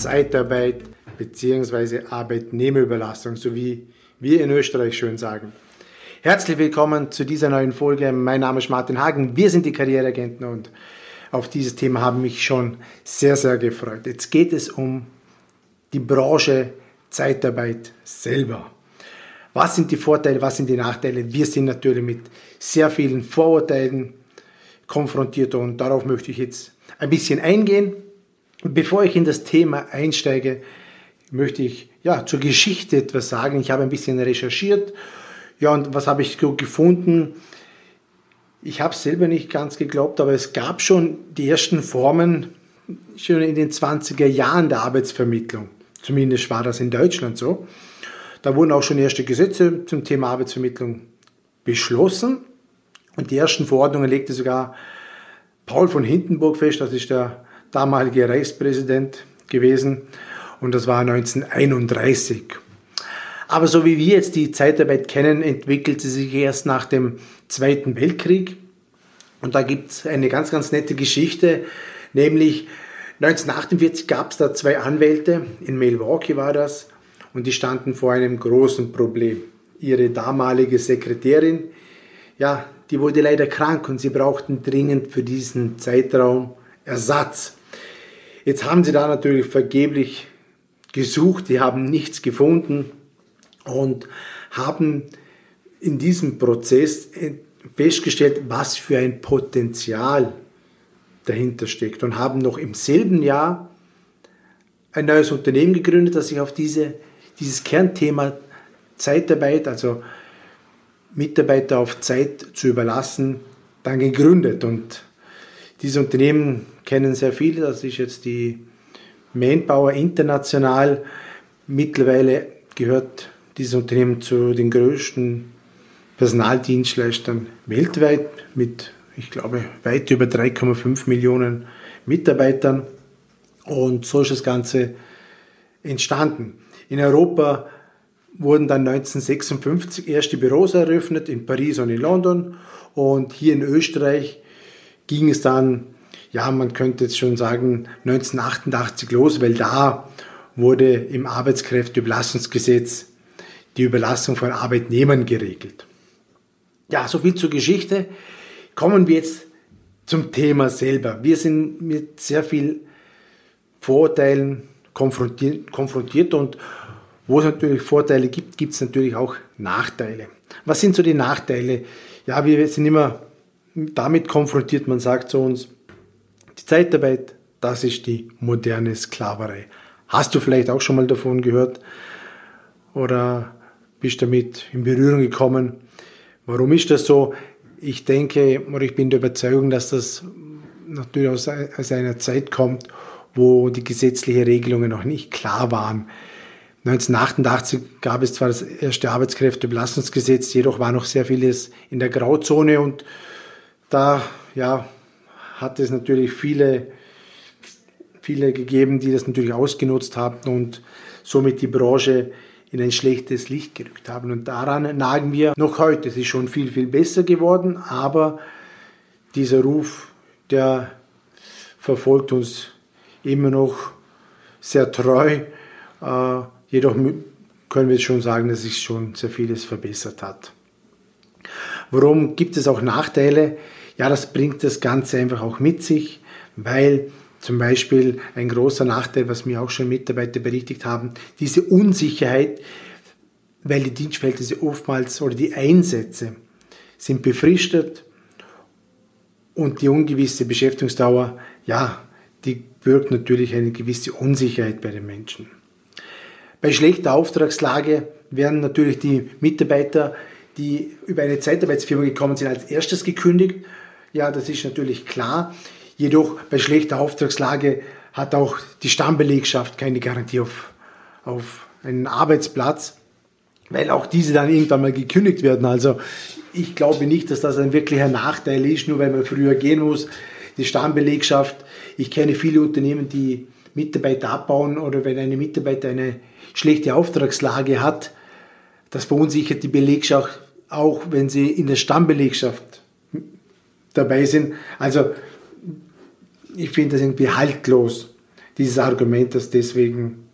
Zeitarbeit bzw. Arbeitnehmerüberlassung, so wie wir in Österreich schön sagen. Herzlich willkommen zu dieser neuen Folge. Mein Name ist Martin Hagen. Wir sind die Karriereagenten und auf dieses Thema haben mich schon sehr, sehr gefreut. Jetzt geht es um die Branche Zeitarbeit selber. Was sind die Vorteile, was sind die Nachteile? Wir sind natürlich mit sehr vielen Vorurteilen konfrontiert und darauf möchte ich jetzt ein bisschen eingehen. Bevor ich in das Thema einsteige, möchte ich ja zur Geschichte etwas sagen. Ich habe ein bisschen recherchiert. Ja, und was habe ich gefunden? Ich habe es selber nicht ganz geglaubt, aber es gab schon die ersten Formen schon in den 20er Jahren der Arbeitsvermittlung. Zumindest war das in Deutschland so. Da wurden auch schon erste Gesetze zum Thema Arbeitsvermittlung beschlossen. Und die ersten Verordnungen legte sogar Paul von Hindenburg fest, das ist der damalige Reichspräsident gewesen. Und das war 1931. Aber so wie wir jetzt die Zeitarbeit kennen, entwickelte sich erst nach dem Zweiten Weltkrieg. Und da gibt es eine ganz, ganz nette Geschichte, nämlich 1948 gab es da zwei Anwälte, in Milwaukee war das, und die standen vor einem großen Problem. Ihre damalige Sekretärin, ja, die wurde leider krank und sie brauchten dringend für diesen Zeitraum Ersatz. Jetzt haben sie da natürlich vergeblich gesucht, die haben nichts gefunden und haben in diesem Prozess festgestellt, was für ein Potenzial dahinter steckt und haben noch im selben Jahr ein neues Unternehmen gegründet, das sich auf diese, dieses Kernthema Zeitarbeit, also Mitarbeiter auf Zeit zu überlassen, dann gegründet. Und dieses Unternehmen kennen sehr viele, das ist jetzt die Manpower International. Mittlerweile gehört dieses Unternehmen zu den größten Personaldienstleistern weltweit mit, ich glaube, weit über 3,5 Millionen Mitarbeitern. Und so ist das Ganze entstanden. In Europa wurden dann 1956 erste Büros eröffnet, in Paris und in London. Und hier in Österreich ging es dann, ja, man könnte jetzt schon sagen, 1988 los, weil da wurde im Arbeitskräfteüberlassungsgesetz die Überlassung von Arbeitnehmern geregelt. Ja, so viel zur Geschichte. Kommen wir jetzt zum Thema selber. Wir sind mit sehr viel Vorurteilen konfrontiert, konfrontiert und wo es natürlich Vorteile gibt, gibt es natürlich auch Nachteile. Was sind so die Nachteile? Ja, wir sind immer damit konfrontiert, man sagt zu uns, die Zeitarbeit, das ist die moderne Sklaverei. Hast du vielleicht auch schon mal davon gehört oder bist damit in Berührung gekommen? Warum ist das so? Ich denke oder ich bin der Überzeugung, dass das natürlich aus, einer Zeit kommt, wo die gesetzlichen Regelungen noch nicht klar waren. 1988 gab es zwar das erste Arbeitskräftebelastungsgesetz, jedoch war noch sehr vieles in der Grauzone und da ja, hat es natürlich viele, viele gegeben, die das natürlich ausgenutzt haben und somit die Branche in ein schlechtes Licht gerückt haben. Und daran nagen wir noch heute. Es ist schon viel, viel besser geworden, aber dieser Ruf, der verfolgt uns immer noch sehr treu. Äh, Jedoch können wir schon sagen, dass sich schon sehr vieles verbessert hat. Warum gibt es auch Nachteile? Ja, das bringt das Ganze einfach auch mit sich, weil zum Beispiel ein großer Nachteil, was mir auch schon Mitarbeiter berichtigt haben, diese Unsicherheit, weil die Dienstverhältnisse oftmals oder die Einsätze sind befristet und die ungewisse Beschäftigungsdauer, ja, die birgt natürlich eine gewisse Unsicherheit bei den Menschen. Bei schlechter Auftragslage werden natürlich die Mitarbeiter, die über eine Zeitarbeitsfirma gekommen sind, als erstes gekündigt. Ja, das ist natürlich klar. Jedoch bei schlechter Auftragslage hat auch die Stammbelegschaft keine Garantie auf, auf einen Arbeitsplatz, weil auch diese dann irgendwann mal gekündigt werden. Also ich glaube nicht, dass das ein wirklicher Nachteil ist, nur weil man früher gehen muss. Die Stammbelegschaft, ich kenne viele Unternehmen, die Mitarbeiter abbauen oder wenn eine Mitarbeiter eine schlechte Auftragslage hat, das verunsichert die Belegschaft auch, wenn sie in der Stammbelegschaft dabei sind. Also ich finde das irgendwie haltlos, dieses Argument, dass deswegen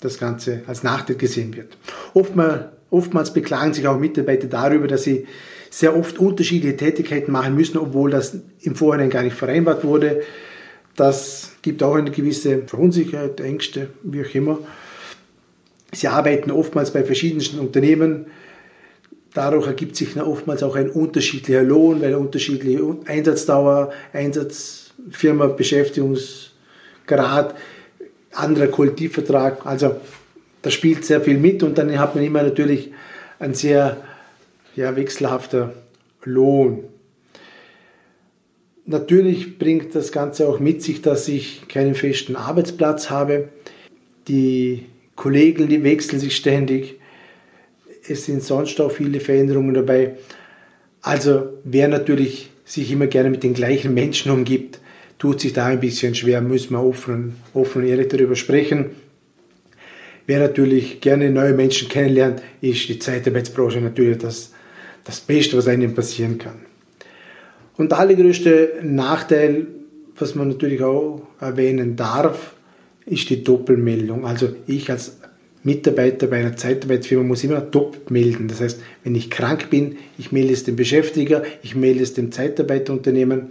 das Ganze als Nachteil gesehen wird. Oftmals, oftmals beklagen sich auch Mitarbeiter darüber, dass sie sehr oft unterschiedliche Tätigkeiten machen müssen, obwohl das im Vorhinein gar nicht vereinbart wurde. Das gibt auch eine gewisse Verunsicherheit, Ängste, wie auch immer. Sie arbeiten oftmals bei verschiedensten Unternehmen. Dadurch ergibt sich oftmals auch ein unterschiedlicher Lohn, weil unterschiedliche Einsatzdauer, Einsatzfirma, Beschäftigungsgrad, anderer Kollektivvertrag. Also da spielt sehr viel mit und dann hat man immer natürlich ein sehr ja, wechselhafter Lohn. Natürlich bringt das Ganze auch mit sich, dass ich keinen festen Arbeitsplatz habe. Die Kollegen, die wechseln sich ständig. Es sind sonst auch viele Veränderungen dabei. Also wer natürlich sich immer gerne mit den gleichen Menschen umgibt, tut sich da ein bisschen schwer, müssen wir offen, offen und ehrlich darüber sprechen. Wer natürlich gerne neue Menschen kennenlernt, ist die Zeitarbeitsbranche natürlich das, das Beste, was einem passieren kann. Und der allergrößte Nachteil, was man natürlich auch erwähnen darf, ist die Doppelmeldung. Also ich als Mitarbeiter bei einer Zeitarbeitsfirma muss immer doppelt melden. Das heißt, wenn ich krank bin, ich melde es dem Beschäftiger, ich melde es dem Zeitarbeiterunternehmen.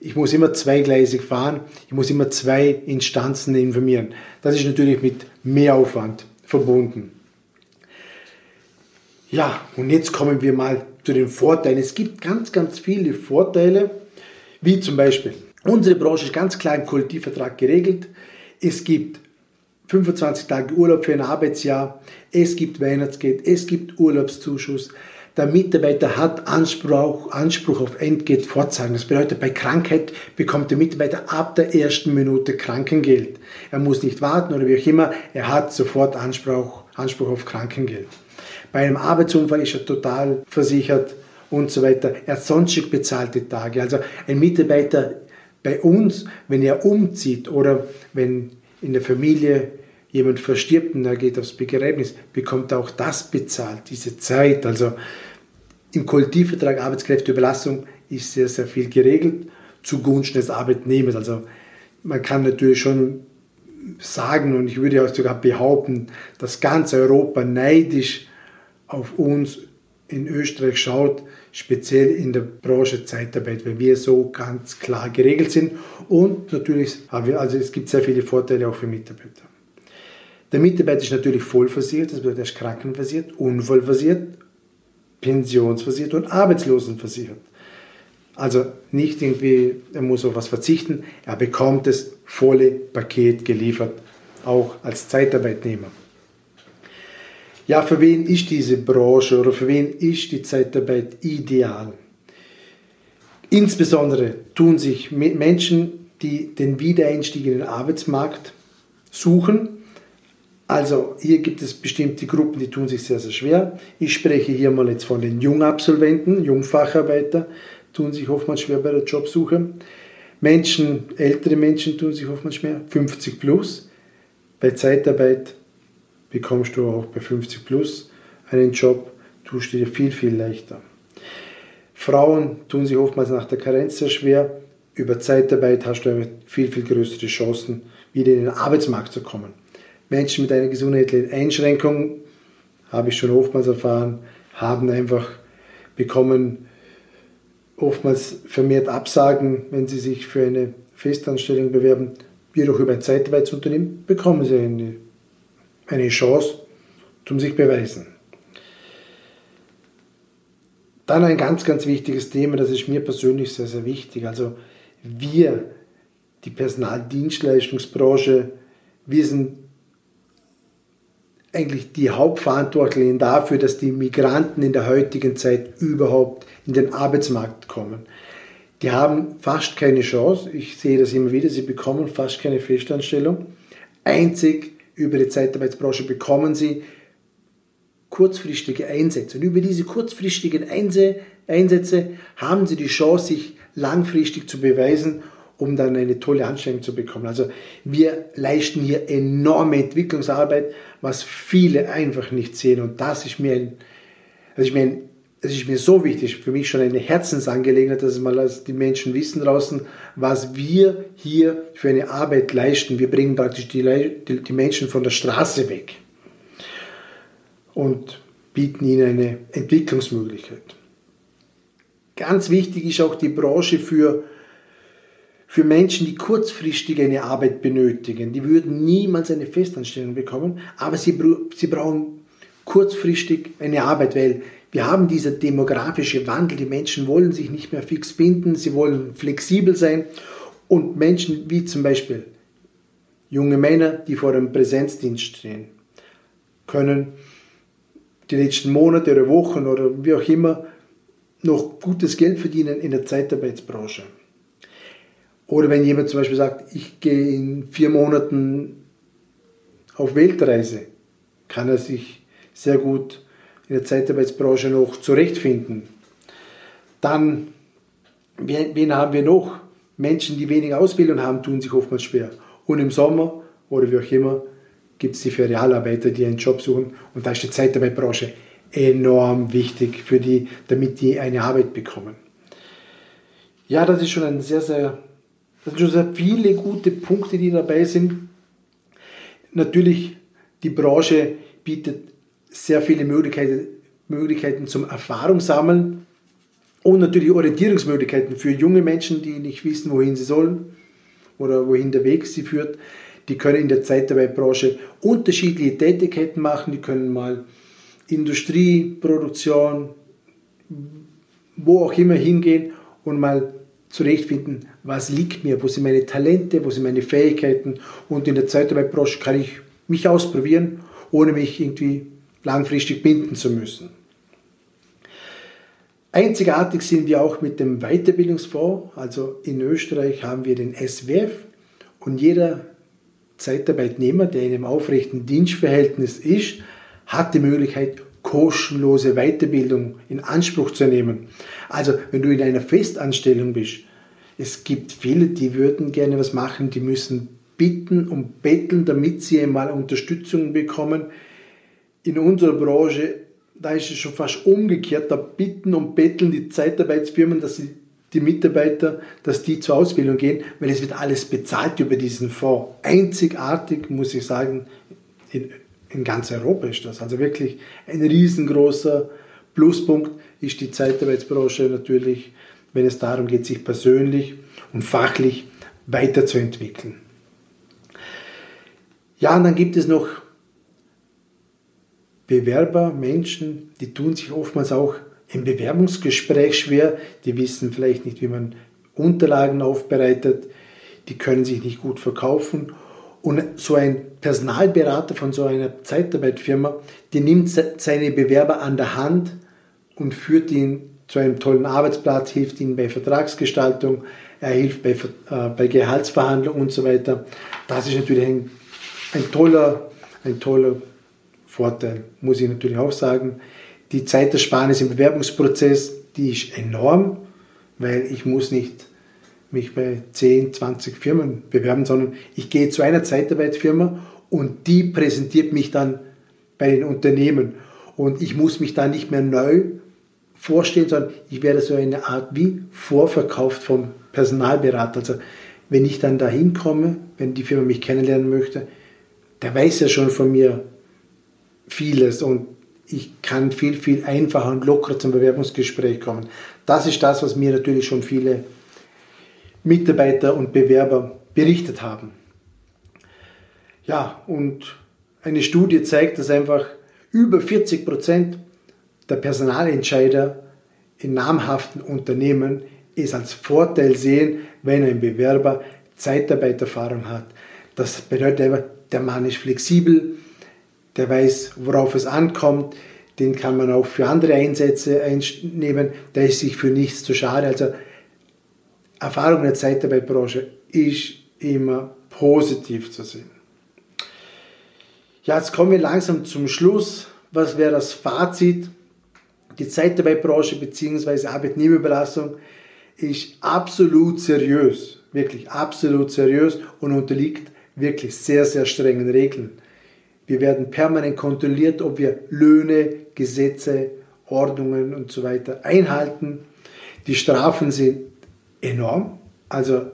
Ich muss immer zweigleisig fahren, ich muss immer zwei Instanzen informieren. Das ist natürlich mit Mehraufwand verbunden. Ja, und jetzt kommen wir mal zu den Vorteilen. Es gibt ganz, ganz viele Vorteile, wie zum Beispiel, unsere Branche ist ganz klar im Kollektivvertrag geregelt. Es gibt 25 Tage Urlaub für ein Arbeitsjahr, es gibt Weihnachtsgeld, es gibt Urlaubszuschuss. Der Mitarbeiter hat Anspruch, Anspruch auf Entgelt fortzahlung. Das bedeutet, bei Krankheit bekommt der Mitarbeiter ab der ersten Minute Krankengeld. Er muss nicht warten oder wie auch immer, er hat sofort Anspruch, Anspruch auf Krankengeld. Bei einem Arbeitsunfall ist er total versichert und so weiter. Er hat sonstig bezahlte Tage. Also ein Mitarbeiter bei uns, wenn er umzieht oder wenn in der Familie jemand verstirbt und er geht aufs Begräbnis, bekommt auch das bezahlt, diese Zeit. Also im Kollektivvertrag Arbeitskräfteüberlassung ist sehr, sehr viel geregelt zugunsten des Arbeitnehmers. Also man kann natürlich schon sagen und ich würde auch sogar behaupten, dass ganz Europa neidisch auf uns in Österreich schaut, speziell in der Branche Zeitarbeit, weil wir so ganz klar geregelt sind und natürlich haben wir, also es gibt sehr viele Vorteile auch für Mitarbeiter. Der Mitarbeiter ist natürlich vollversichert, das bedeutet, er ist krankenversichert, unfallversichert, pensionsversichert und arbeitslosenversichert. Also nicht irgendwie, er muss auf was verzichten, er bekommt das volle Paket geliefert, auch als Zeitarbeitnehmer. Ja, für wen ist diese Branche oder für wen ist die Zeitarbeit ideal? Insbesondere tun sich Menschen, die den Wiedereinstieg in den Arbeitsmarkt suchen. Also hier gibt es bestimmte Gruppen, die tun sich sehr, sehr schwer. Ich spreche hier mal jetzt von den Jungabsolventen, Jungfacharbeiter, tun sich oftmals schwer bei der Jobsuche. Menschen, ältere Menschen tun sich oftmals schwer, 50 plus. Bei Zeitarbeit bekommst du auch bei 50 plus einen Job, tust dir viel, viel leichter. Frauen tun sich oftmals nach der Karenz sehr schwer. Über Zeitarbeit hast du viel, viel größere Chancen, wieder in den Arbeitsmarkt zu kommen. Menschen mit einer gesundheitlichen Einschränkung, habe ich schon oftmals erfahren, haben einfach bekommen oftmals vermehrt Absagen, wenn sie sich für eine Festanstellung bewerben. Jedoch über ein Zeitarbeitsunternehmen bekommen sie eine eine Chance zum sich beweisen. Dann ein ganz, ganz wichtiges Thema, das ist mir persönlich sehr, sehr wichtig. Also wir, die Personaldienstleistungsbranche, wir sind eigentlich die Hauptverantwortlichen dafür, dass die Migranten in der heutigen Zeit überhaupt in den Arbeitsmarkt kommen. Die haben fast keine Chance, ich sehe das immer wieder, sie bekommen fast keine Festanstellung. Einzig über die Zeitarbeitsbranche bekommen sie kurzfristige Einsätze. Und über diese kurzfristigen Einsätze haben sie die Chance, sich langfristig zu beweisen, um dann eine tolle Anstellung zu bekommen. Also wir leisten hier enorme Entwicklungsarbeit, was viele einfach nicht sehen. Und das ist mir ein, das ist mir ein es ist mir so wichtig, für mich schon eine Herzensangelegenheit, dass mal die Menschen wissen draußen, was wir hier für eine Arbeit leisten. Wir bringen praktisch die, die, die Menschen von der Straße weg und bieten ihnen eine Entwicklungsmöglichkeit. Ganz wichtig ist auch die Branche für, für Menschen, die kurzfristig eine Arbeit benötigen. Die würden niemals eine Festanstellung bekommen, aber sie, sie brauchen kurzfristig eine Arbeit, weil wir haben dieser demografische Wandel. Die Menschen wollen sich nicht mehr fix binden, sie wollen flexibel sein. Und Menschen wie zum Beispiel junge Männer, die vor dem Präsenzdienst stehen, können die letzten Monate oder Wochen oder wie auch immer noch gutes Geld verdienen in der Zeitarbeitsbranche. Oder wenn jemand zum Beispiel sagt, ich gehe in vier Monaten auf Weltreise, kann er sich sehr gut in der Zeitarbeitsbranche noch zurechtfinden. Dann, wen haben wir noch? Menschen, die wenig Ausbildung haben, tun sich oftmals schwer. Und im Sommer oder wie auch immer gibt es die Ferialarbeiter, die einen Job suchen. Und da ist die Zeitarbeitsbranche enorm wichtig für die, damit die eine Arbeit bekommen. Ja, das ist schon ein sehr, sehr, das sind schon sehr viele gute Punkte, die dabei sind. Natürlich, die Branche bietet sehr viele Möglichkeiten, Möglichkeiten zum Erfahrungssammeln und natürlich Orientierungsmöglichkeiten für junge Menschen, die nicht wissen, wohin sie sollen oder wohin der Weg sie führt. Die können in der Zeitarbeitbranche unterschiedliche Tätigkeiten machen. Die können mal Industrie, Produktion, wo auch immer hingehen und mal zurechtfinden, was liegt mir, wo sind meine Talente, wo sind meine Fähigkeiten. Und in der Zeitarbeitbranche kann ich mich ausprobieren, ohne mich irgendwie langfristig binden zu müssen. Einzigartig sind wir auch mit dem Weiterbildungsfonds. Also in Österreich haben wir den SWF und jeder Zeitarbeitnehmer, der in einem aufrechten Dienstverhältnis ist, hat die Möglichkeit, kostenlose Weiterbildung in Anspruch zu nehmen. Also wenn du in einer Festanstellung bist, es gibt viele, die würden gerne was machen, die müssen bitten und betteln, damit sie einmal Unterstützung bekommen in unserer Branche, da ist es schon fast umgekehrt, da bitten und betteln die Zeitarbeitsfirmen, dass sie die Mitarbeiter, dass die zur Ausbildung gehen, weil es wird alles bezahlt über diesen Fonds. Einzigartig, muss ich sagen, in, in ganz Europa ist das. Also wirklich ein riesengroßer Pluspunkt ist die Zeitarbeitsbranche natürlich, wenn es darum geht, sich persönlich und fachlich weiterzuentwickeln. Ja, und dann gibt es noch Bewerber, Menschen, die tun sich oftmals auch im Bewerbungsgespräch schwer, die wissen vielleicht nicht, wie man Unterlagen aufbereitet, die können sich nicht gut verkaufen. Und so ein Personalberater von so einer Zeitarbeitfirma, die nimmt seine Bewerber an der Hand und führt ihn zu einem tollen Arbeitsplatz, hilft ihnen bei Vertragsgestaltung, er hilft bei, äh, bei Gehaltsverhandlungen und so weiter. Das ist natürlich ein, ein, toller, ein toller Vorteil, muss ich natürlich auch sagen. Die Zeitersparnis im Bewerbungsprozess, die ist enorm, weil ich muss nicht mich bei 10, 20 Firmen bewerben, sondern ich gehe zu einer Zeitarbeitsfirma und die präsentiert mich dann bei den Unternehmen. Und ich muss mich da nicht mehr neu vorstellen, sondern ich werde so eine Art wie vorverkauft vom Personalberater. Also wenn ich dann da hinkomme, wenn die Firma mich kennenlernen möchte, der weiß ja schon von mir, vieles und ich kann viel, viel einfacher und lockerer zum Bewerbungsgespräch kommen. Das ist das, was mir natürlich schon viele Mitarbeiter und Bewerber berichtet haben. Ja, und eine Studie zeigt, dass einfach über 40 Prozent der Personalentscheider in namhaften Unternehmen es als Vorteil sehen, wenn ein Bewerber Zeitarbeiterfahrung hat. Das bedeutet einfach, der Mann ist flexibel, der weiß, worauf es ankommt, den kann man auch für andere Einsätze einnehmen, der ist sich für nichts zu schade. Also Erfahrung der Zeitarbeitbranche ist immer positiv zu sehen. Ja, jetzt kommen wir langsam zum Schluss. Was wäre das Fazit? Die Zeitarbeitbranche bzw. Arbeitnehmerüberlassung ist absolut seriös, wirklich absolut seriös und unterliegt wirklich sehr, sehr strengen Regeln. Wir werden permanent kontrolliert, ob wir Löhne, Gesetze Ordnungen und so weiter einhalten. Die Strafen sind enorm. Also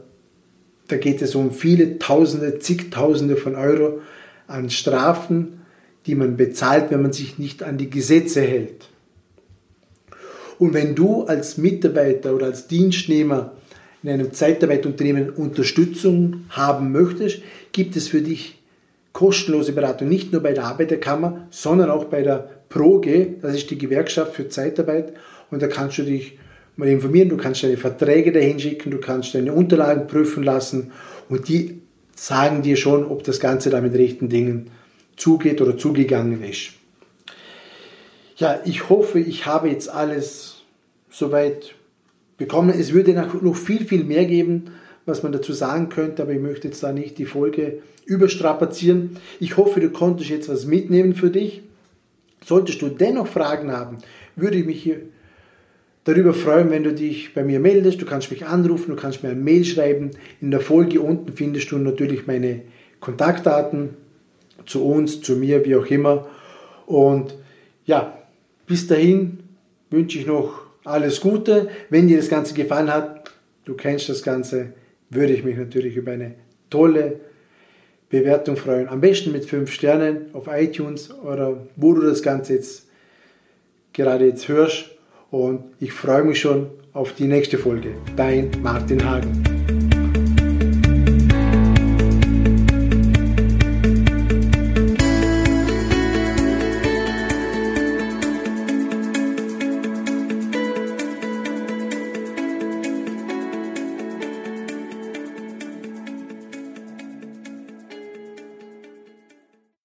da geht es um viele Tausende, zigtausende von Euro an Strafen, die man bezahlt, wenn man sich nicht an die Gesetze hält. Und wenn du als Mitarbeiter oder als Dienstnehmer in einem Zeitarbeitsunternehmen Unterstützung haben möchtest, gibt es für dich kostenlose Beratung, nicht nur bei der Arbeiterkammer, sondern auch bei der PROGE, das ist die Gewerkschaft für Zeitarbeit. Und da kannst du dich mal informieren, du kannst deine Verträge dahin schicken, du kannst deine Unterlagen prüfen lassen und die sagen dir schon, ob das Ganze da mit rechten Dingen zugeht oder zugegangen ist. Ja, ich hoffe, ich habe jetzt alles soweit bekommen. Es würde noch viel, viel mehr geben, was man dazu sagen könnte, aber ich möchte jetzt da nicht die Folge überstrapazieren. Ich hoffe, du konntest jetzt was mitnehmen für dich. Solltest du dennoch Fragen haben, würde ich mich hier darüber freuen, wenn du dich bei mir meldest. Du kannst mich anrufen, du kannst mir eine Mail schreiben. In der Folge unten findest du natürlich meine Kontaktdaten zu uns, zu mir, wie auch immer. Und ja, bis dahin wünsche ich noch alles Gute. Wenn dir das Ganze gefallen hat, du kennst das Ganze, würde ich mich natürlich über eine tolle Bewertung freuen. Am besten mit 5 Sternen auf iTunes oder wo du das Ganze jetzt gerade jetzt hörst. Und ich freue mich schon auf die nächste Folge. Dein Martin Hagen.